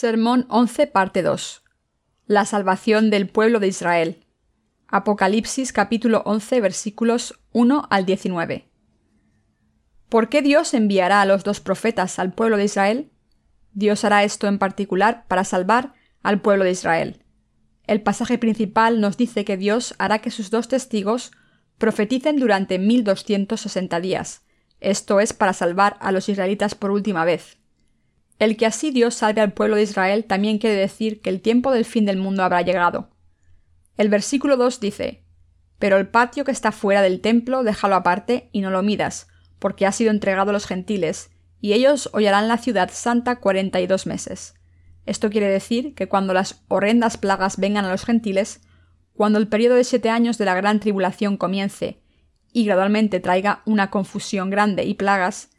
Sermón 11, parte 2. La salvación del pueblo de Israel. Apocalipsis capítulo 11 versículos 1 al 19. ¿Por qué Dios enviará a los dos profetas al pueblo de Israel? Dios hará esto en particular para salvar al pueblo de Israel. El pasaje principal nos dice que Dios hará que sus dos testigos profeticen durante 1260 días. Esto es para salvar a los israelitas por última vez. El que así Dios salve al pueblo de Israel también quiere decir que el tiempo del fin del mundo habrá llegado. El versículo 2 dice, Pero el patio que está fuera del templo déjalo aparte y no lo midas, porque ha sido entregado a los gentiles, y ellos hollarán la ciudad santa cuarenta y dos meses. Esto quiere decir que cuando las horrendas plagas vengan a los gentiles, cuando el periodo de siete años de la gran tribulación comience, y gradualmente traiga una confusión grande y plagas,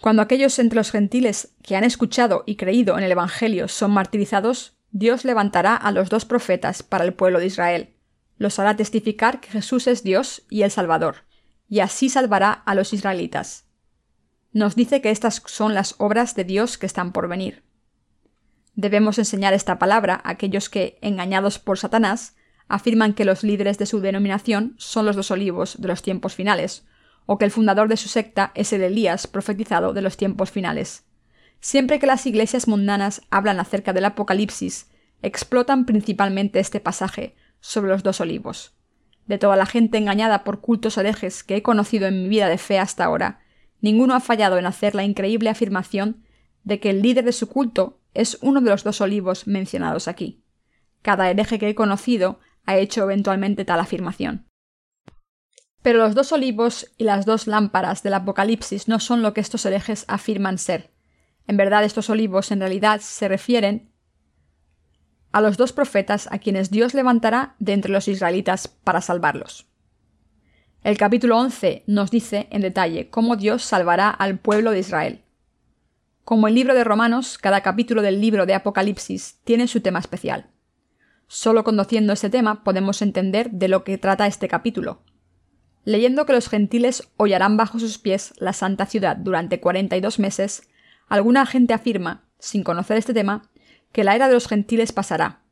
cuando aquellos entre los gentiles que han escuchado y creído en el Evangelio son martirizados, Dios levantará a los dos profetas para el pueblo de Israel. Los hará testificar que Jesús es Dios y el Salvador, y así salvará a los israelitas. Nos dice que estas son las obras de Dios que están por venir. Debemos enseñar esta palabra a aquellos que, engañados por Satanás, afirman que los líderes de su denominación son los dos olivos de los tiempos finales, o que el fundador de su secta es el Elías profetizado de los tiempos finales. Siempre que las iglesias mundanas hablan acerca del Apocalipsis, explotan principalmente este pasaje sobre los dos olivos. De toda la gente engañada por cultos herejes que he conocido en mi vida de fe hasta ahora, ninguno ha fallado en hacer la increíble afirmación de que el líder de su culto es uno de los dos olivos mencionados aquí. Cada hereje que he conocido ha hecho eventualmente tal afirmación. Pero los dos olivos y las dos lámparas del Apocalipsis no son lo que estos herejes afirman ser. En verdad estos olivos en realidad se refieren a los dos profetas a quienes Dios levantará de entre los israelitas para salvarlos. El capítulo 11 nos dice en detalle cómo Dios salvará al pueblo de Israel. Como el libro de Romanos, cada capítulo del libro de Apocalipsis tiene su tema especial. Solo conociendo ese tema podemos entender de lo que trata este capítulo, Leyendo que los gentiles hollarán bajo sus pies la santa ciudad durante 42 meses, alguna gente afirma, sin conocer este tema, que la era de los gentiles pasará.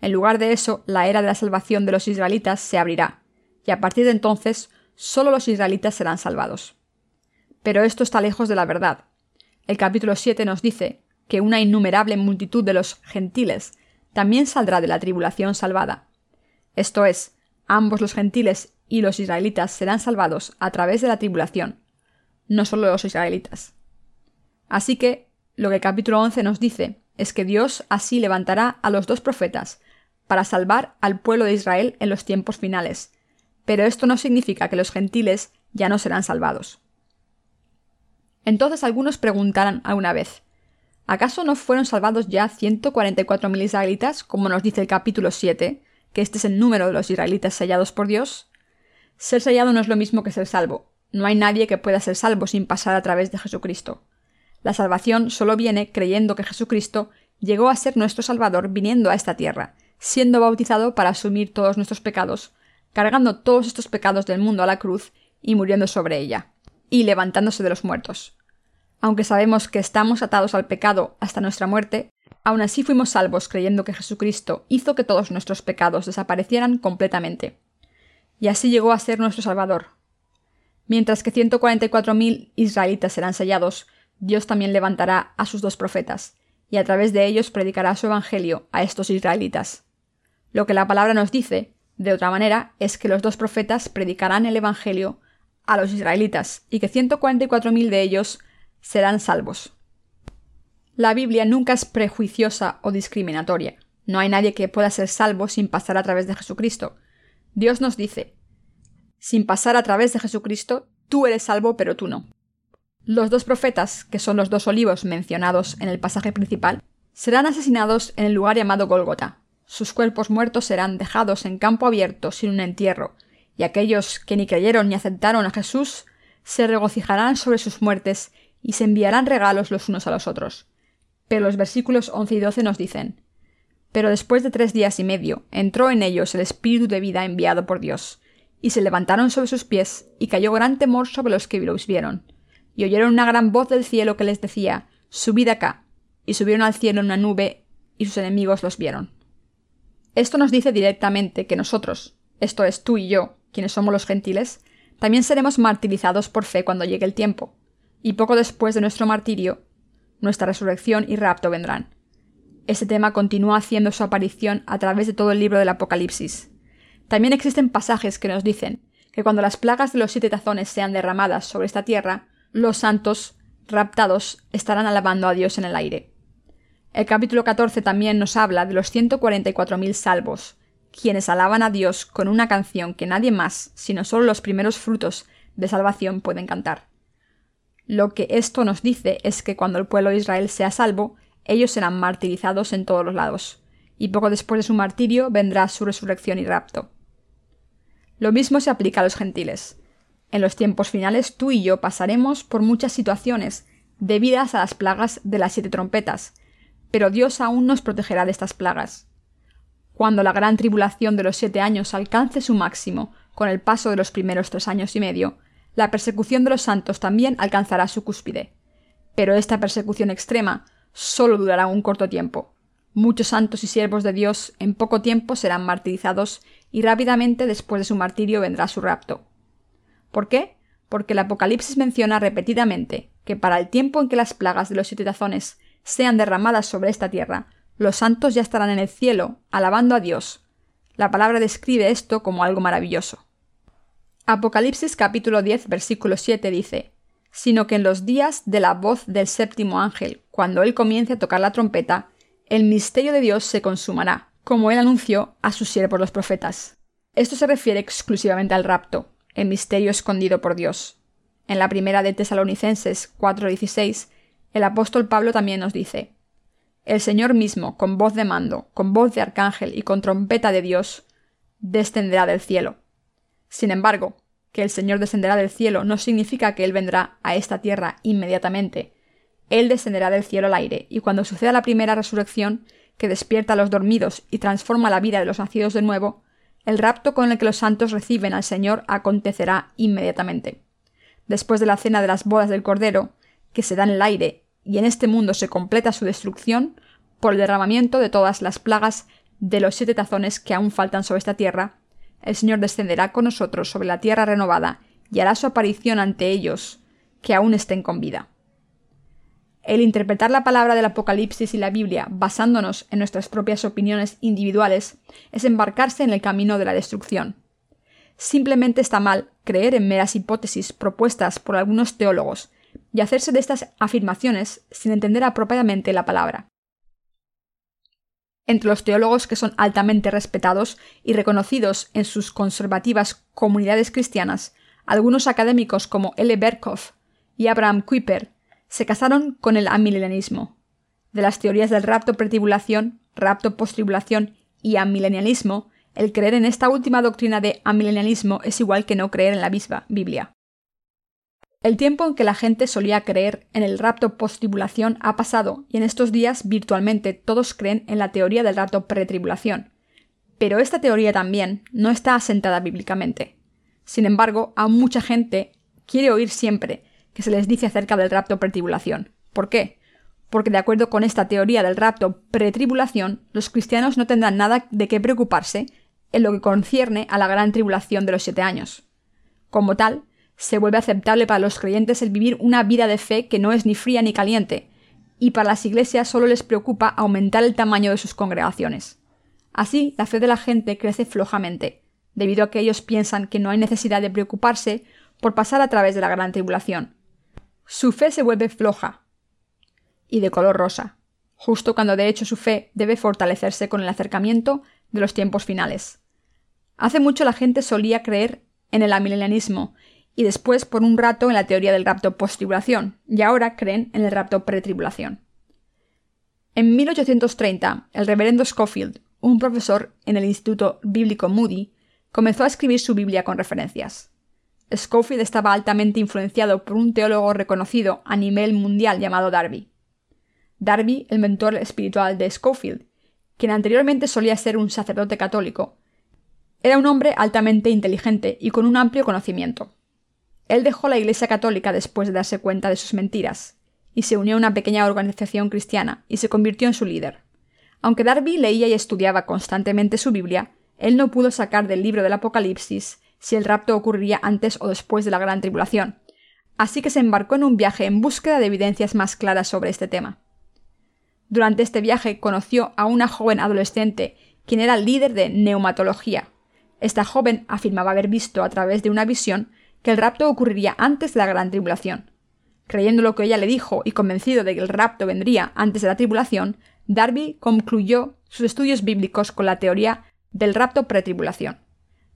En lugar de eso, la era de la salvación de los israelitas se abrirá, y a partir de entonces solo los israelitas serán salvados. Pero esto está lejos de la verdad. El capítulo 7 nos dice que una innumerable multitud de los gentiles también saldrá de la tribulación salvada. Esto es, ambos los gentiles y los israelitas serán salvados a través de la tribulación, no solo los israelitas. Así que, lo que el capítulo 11 nos dice es que Dios así levantará a los dos profetas para salvar al pueblo de Israel en los tiempos finales, pero esto no significa que los gentiles ya no serán salvados. Entonces algunos preguntarán alguna vez, ¿acaso no fueron salvados ya 144.000 israelitas, como nos dice el capítulo 7, que este es el número de los israelitas sellados por Dios? Ser sellado no es lo mismo que ser salvo. No hay nadie que pueda ser salvo sin pasar a través de Jesucristo. La salvación solo viene creyendo que Jesucristo llegó a ser nuestro Salvador viniendo a esta tierra, siendo bautizado para asumir todos nuestros pecados, cargando todos estos pecados del mundo a la cruz y muriendo sobre ella, y levantándose de los muertos. Aunque sabemos que estamos atados al pecado hasta nuestra muerte, aún así fuimos salvos creyendo que Jesucristo hizo que todos nuestros pecados desaparecieran completamente y así llegó a ser nuestro Salvador. Mientras que 144.000 israelitas serán sellados, Dios también levantará a sus dos profetas, y a través de ellos predicará su Evangelio a estos israelitas. Lo que la palabra nos dice, de otra manera, es que los dos profetas predicarán el Evangelio a los israelitas, y que 144.000 de ellos serán salvos. La Biblia nunca es prejuiciosa o discriminatoria. No hay nadie que pueda ser salvo sin pasar a través de Jesucristo. Dios nos dice, sin pasar a través de Jesucristo, tú eres salvo, pero tú no. Los dos profetas, que son los dos olivos mencionados en el pasaje principal, serán asesinados en el lugar llamado Golgota. Sus cuerpos muertos serán dejados en campo abierto sin un entierro, y aquellos que ni creyeron ni aceptaron a Jesús se regocijarán sobre sus muertes y se enviarán regalos los unos a los otros. Pero los versículos 11 y 12 nos dicen, pero después de tres días y medio entró en ellos el espíritu de vida enviado por Dios, y se levantaron sobre sus pies, y cayó gran temor sobre los que los vieron. Y oyeron una gran voz del cielo que les decía, Subid acá. y subieron al cielo en una nube y sus enemigos los vieron. Esto nos dice directamente que nosotros, esto es tú y yo, quienes somos los gentiles, también seremos martirizados por fe cuando llegue el tiempo, y poco después de nuestro martirio, nuestra resurrección y rapto vendrán. Este tema continúa haciendo su aparición a través de todo el libro del Apocalipsis. También existen pasajes que nos dicen que cuando las plagas de los siete tazones sean derramadas sobre esta tierra, los santos raptados estarán alabando a Dios en el aire. El capítulo 14 también nos habla de los 144.000 salvos, quienes alaban a Dios con una canción que nadie más, sino solo los primeros frutos de salvación pueden cantar. Lo que esto nos dice es que cuando el pueblo de Israel sea salvo, ellos serán martirizados en todos los lados, y poco después de su martirio vendrá su resurrección y rapto. Lo mismo se aplica a los gentiles. En los tiempos finales tú y yo pasaremos por muchas situaciones debidas a las plagas de las siete trompetas, pero Dios aún nos protegerá de estas plagas. Cuando la gran tribulación de los siete años alcance su máximo con el paso de los primeros tres años y medio, la persecución de los santos también alcanzará su cúspide. Pero esta persecución extrema solo durará un corto tiempo. Muchos santos y siervos de Dios en poco tiempo serán martirizados y rápidamente después de su martirio vendrá su rapto. ¿Por qué? Porque el Apocalipsis menciona repetidamente que para el tiempo en que las plagas de los siete tazones sean derramadas sobre esta tierra, los santos ya estarán en el cielo, alabando a Dios. La palabra describe esto como algo maravilloso. Apocalipsis capítulo 10 versículo 7 dice, sino que en los días de la voz del séptimo ángel, cuando él comience a tocar la trompeta, el misterio de Dios se consumará, como él anunció a sus siervos los profetas. Esto se refiere exclusivamente al rapto, el misterio escondido por Dios. En la primera de Tesalonicenses 4:16, el apóstol Pablo también nos dice, El Señor mismo, con voz de mando, con voz de arcángel y con trompeta de Dios, descenderá del cielo. Sin embargo, que el Señor descenderá del cielo no significa que Él vendrá a esta tierra inmediatamente. Él descenderá del cielo al aire, y cuando suceda la primera resurrección, que despierta a los dormidos y transforma la vida de los nacidos de nuevo, el rapto con el que los santos reciben al Señor acontecerá inmediatamente. Después de la cena de las bodas del Cordero, que se da en el aire, y en este mundo se completa su destrucción, por el derramamiento de todas las plagas de los siete tazones que aún faltan sobre esta tierra, el Señor descenderá con nosotros sobre la tierra renovada y hará su aparición ante ellos que aún estén con vida. El interpretar la palabra del Apocalipsis y la Biblia basándonos en nuestras propias opiniones individuales es embarcarse en el camino de la destrucción. Simplemente está mal creer en meras hipótesis propuestas por algunos teólogos y hacerse de estas afirmaciones sin entender apropiadamente la palabra. Entre los teólogos que son altamente respetados y reconocidos en sus conservativas comunidades cristianas, algunos académicos como L. Berkhoff y Abraham Kuyper se casaron con el amilenianismo. De las teorías del rapto pretribulación, rapto postribulación y amilenialismo, el creer en esta última doctrina de amilenialismo es igual que no creer en la misma Biblia. El tiempo en que la gente solía creer en el rapto post-tribulación ha pasado y en estos días virtualmente todos creen en la teoría del rapto pretribulación. Pero esta teoría también no está asentada bíblicamente. Sin embargo, aún mucha gente quiere oír siempre que se les dice acerca del rapto pretribulación. ¿Por qué? Porque de acuerdo con esta teoría del rapto pretribulación, los cristianos no tendrán nada de qué preocuparse en lo que concierne a la gran tribulación de los siete años. Como tal, se vuelve aceptable para los creyentes el vivir una vida de fe que no es ni fría ni caliente, y para las iglesias solo les preocupa aumentar el tamaño de sus congregaciones. Así, la fe de la gente crece flojamente, debido a que ellos piensan que no hay necesidad de preocuparse por pasar a través de la gran tribulación. Su fe se vuelve floja y de color rosa, justo cuando de hecho su fe debe fortalecerse con el acercamiento de los tiempos finales. Hace mucho la gente solía creer en el amilenianismo y después por un rato en la teoría del rapto post-tribulación, y ahora creen en el rapto pretribulación. En 1830, el reverendo Schofield, un profesor en el Instituto Bíblico Moody, comenzó a escribir su Biblia con referencias. Schofield estaba altamente influenciado por un teólogo reconocido a nivel mundial llamado Darby. Darby, el mentor espiritual de Schofield, quien anteriormente solía ser un sacerdote católico, era un hombre altamente inteligente y con un amplio conocimiento. Él dejó la Iglesia Católica después de darse cuenta de sus mentiras, y se unió a una pequeña organización cristiana y se convirtió en su líder. Aunque Darby leía y estudiaba constantemente su Biblia, él no pudo sacar del libro del Apocalipsis si el rapto ocurriría antes o después de la gran tribulación, así que se embarcó en un viaje en búsqueda de evidencias más claras sobre este tema. Durante este viaje conoció a una joven adolescente quien era líder de neumatología. Esta joven afirmaba haber visto a través de una visión que el rapto ocurriría antes de la gran tribulación. Creyendo lo que ella le dijo y convencido de que el rapto vendría antes de la tribulación, Darby concluyó sus estudios bíblicos con la teoría del rapto pretribulación.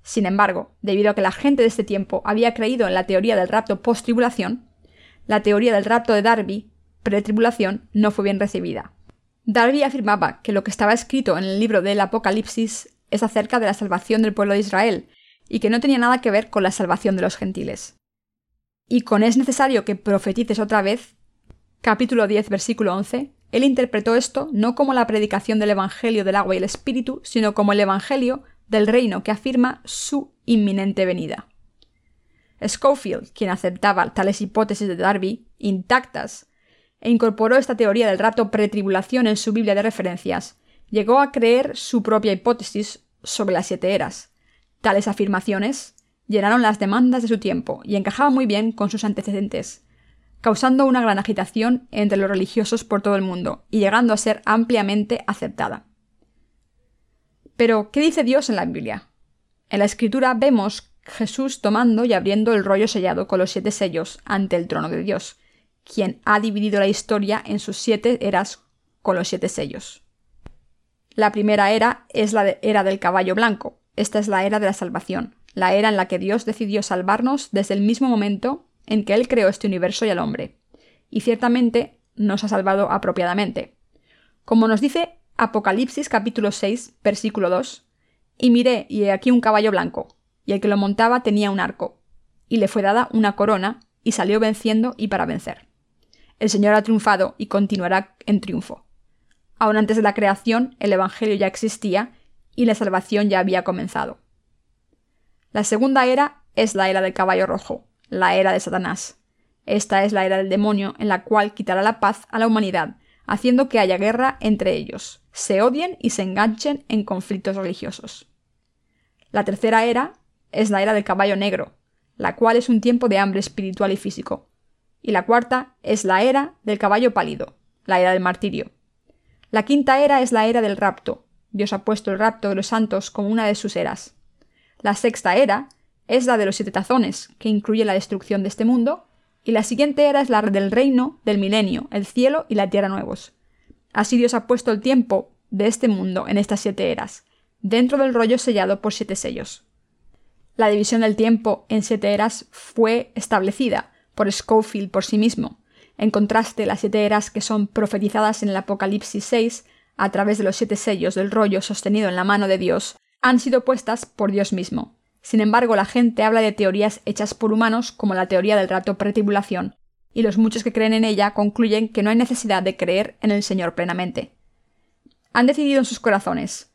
Sin embargo, debido a que la gente de este tiempo había creído en la teoría del rapto post-tribulación, la teoría del rapto de Darby, pretribulación, no fue bien recibida. Darby afirmaba que lo que estaba escrito en el libro del Apocalipsis es acerca de la salvación del pueblo de Israel, y que no tenía nada que ver con la salvación de los gentiles. Y con es necesario que profetices otra vez, capítulo 10, versículo 11, él interpretó esto no como la predicación del Evangelio del agua y el Espíritu, sino como el Evangelio del reino que afirma su inminente venida. Schofield, quien aceptaba tales hipótesis de Darby intactas e incorporó esta teoría del rapto pretribulación en su Biblia de referencias, llegó a creer su propia hipótesis sobre las siete eras. Tales afirmaciones llenaron las demandas de su tiempo y encajaban muy bien con sus antecedentes, causando una gran agitación entre los religiosos por todo el mundo y llegando a ser ampliamente aceptada. Pero, ¿qué dice Dios en la Biblia? En la Escritura vemos Jesús tomando y abriendo el rollo sellado con los siete sellos ante el trono de Dios, quien ha dividido la historia en sus siete eras con los siete sellos. La primera era es la era del caballo blanco. Esta es la era de la salvación, la era en la que Dios decidió salvarnos desde el mismo momento en que Él creó este universo y al hombre. Y ciertamente nos ha salvado apropiadamente. Como nos dice Apocalipsis capítulo 6, versículo 2. Y miré, y he aquí un caballo blanco, y el que lo montaba tenía un arco, y le fue dada una corona, y salió venciendo y para vencer. El Señor ha triunfado y continuará en triunfo. Aún antes de la creación, el Evangelio ya existía y la salvación ya había comenzado. La segunda era es la era del caballo rojo, la era de Satanás. Esta es la era del demonio en la cual quitará la paz a la humanidad, haciendo que haya guerra entre ellos, se odien y se enganchen en conflictos religiosos. La tercera era es la era del caballo negro, la cual es un tiempo de hambre espiritual y físico. Y la cuarta es la era del caballo pálido, la era del martirio. La quinta era es la era del rapto. Dios ha puesto el rapto de los santos como una de sus eras. La sexta era es la de los siete tazones, que incluye la destrucción de este mundo, y la siguiente era es la del reino del milenio, el cielo y la tierra nuevos. Así Dios ha puesto el tiempo de este mundo en estas siete eras, dentro del rollo sellado por siete sellos. La división del tiempo en siete eras fue establecida por Schofield por sí mismo. En contraste, las siete eras que son profetizadas en el Apocalipsis 6 a través de los siete sellos del rollo sostenido en la mano de Dios han sido puestas por Dios mismo. Sin embargo, la gente habla de teorías hechas por humanos como la teoría del rato pretribulación, y los muchos que creen en ella concluyen que no hay necesidad de creer en el Señor plenamente. Han decidido en sus corazones,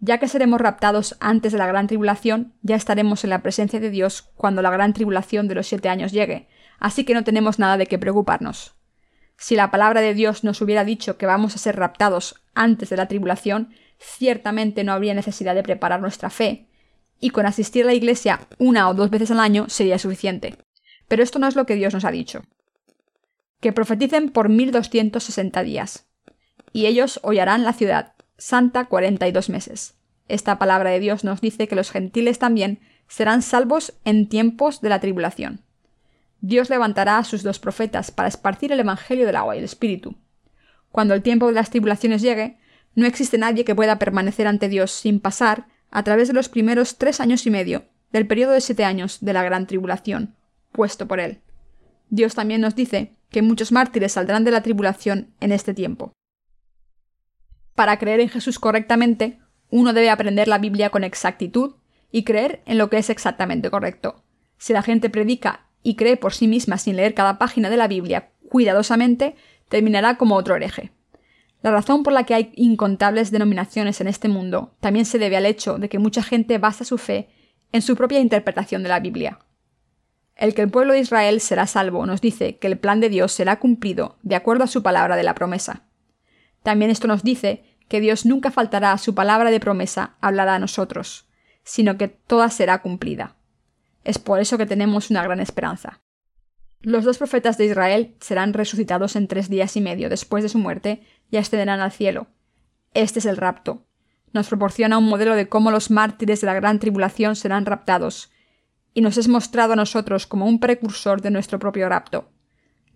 ya que seremos raptados antes de la gran tribulación, ya estaremos en la presencia de Dios cuando la gran tribulación de los siete años llegue, así que no tenemos nada de qué preocuparnos. Si la palabra de Dios nos hubiera dicho que vamos a ser raptados antes de la tribulación, ciertamente no habría necesidad de preparar nuestra fe, y con asistir a la iglesia una o dos veces al año sería suficiente. Pero esto no es lo que Dios nos ha dicho. Que profeticen por 1260 días. Y ellos hollarán la ciudad santa 42 meses. Esta palabra de Dios nos dice que los gentiles también serán salvos en tiempos de la tribulación. Dios levantará a sus dos profetas para esparcir el Evangelio del agua y el Espíritu. Cuando el tiempo de las tribulaciones llegue, no existe nadie que pueda permanecer ante Dios sin pasar a través de los primeros tres años y medio del periodo de siete años de la gran tribulación, puesto por él. Dios también nos dice que muchos mártires saldrán de la tribulación en este tiempo. Para creer en Jesús correctamente, uno debe aprender la Biblia con exactitud y creer en lo que es exactamente correcto. Si la gente predica y cree por sí misma sin leer cada página de la Biblia cuidadosamente, terminará como otro hereje. La razón por la que hay incontables denominaciones en este mundo también se debe al hecho de que mucha gente basa su fe en su propia interpretación de la Biblia. El que el pueblo de Israel será salvo nos dice que el plan de Dios será cumplido de acuerdo a su palabra de la promesa. También esto nos dice que Dios nunca faltará a su palabra de promesa hablada a nosotros, sino que toda será cumplida. Es por eso que tenemos una gran esperanza. Los dos profetas de Israel serán resucitados en tres días y medio después de su muerte y ascenderán al cielo. Este es el rapto. Nos proporciona un modelo de cómo los mártires de la gran tribulación serán raptados, y nos es mostrado a nosotros como un precursor de nuestro propio rapto.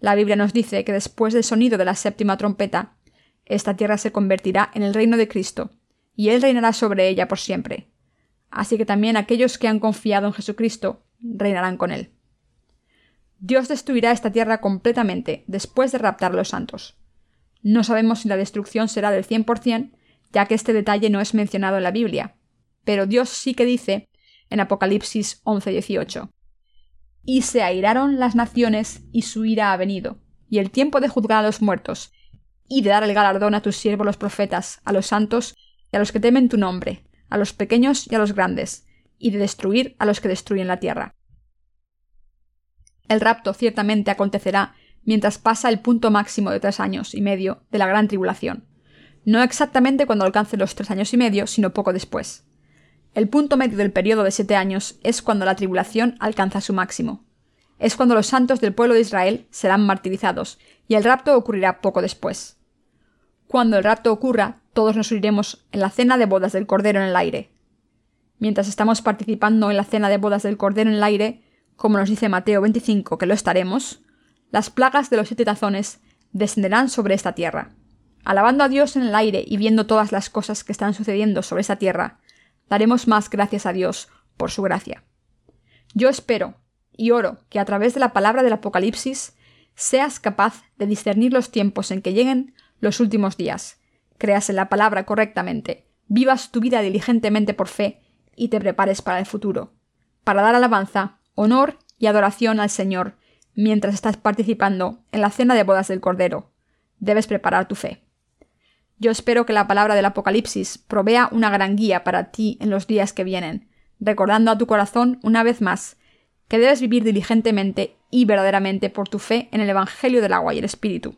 La Biblia nos dice que después del sonido de la séptima trompeta, esta tierra se convertirá en el reino de Cristo, y Él reinará sobre ella por siempre. Así que también aquellos que han confiado en Jesucristo reinarán con Él. Dios destruirá esta tierra completamente después de raptar a los santos. No sabemos si la destrucción será del 100%, ya que este detalle no es mencionado en la Biblia, pero Dios sí que dice en Apocalipsis 11:18. Y se airaron las naciones y su ira ha venido, y el tiempo de juzgar a los muertos, y de dar el galardón a tus siervos los profetas, a los santos y a los que temen tu nombre, a los pequeños y a los grandes, y de destruir a los que destruyen la tierra. El rapto ciertamente acontecerá mientras pasa el punto máximo de tres años y medio de la gran tribulación. No exactamente cuando alcance los tres años y medio, sino poco después. El punto medio del periodo de siete años es cuando la tribulación alcanza su máximo. Es cuando los santos del pueblo de Israel serán martirizados, y el rapto ocurrirá poco después. Cuando el rapto ocurra, todos nos uniremos en la cena de bodas del Cordero en el aire. Mientras estamos participando en la cena de bodas del Cordero en el aire, como nos dice Mateo 25 que lo estaremos, las plagas de los siete tazones descenderán sobre esta tierra. Alabando a Dios en el aire y viendo todas las cosas que están sucediendo sobre esta tierra, daremos más gracias a Dios por su gracia. Yo espero y oro que a través de la palabra del Apocalipsis seas capaz de discernir los tiempos en que lleguen los últimos días, creas en la palabra correctamente, vivas tu vida diligentemente por fe y te prepares para el futuro, para dar alabanza, honor y adoración al Señor mientras estás participando en la cena de bodas del Cordero. Debes preparar tu fe. Yo espero que la palabra del Apocalipsis provea una gran guía para ti en los días que vienen, recordando a tu corazón una vez más que debes vivir diligentemente y verdaderamente por tu fe en el Evangelio del agua y el Espíritu.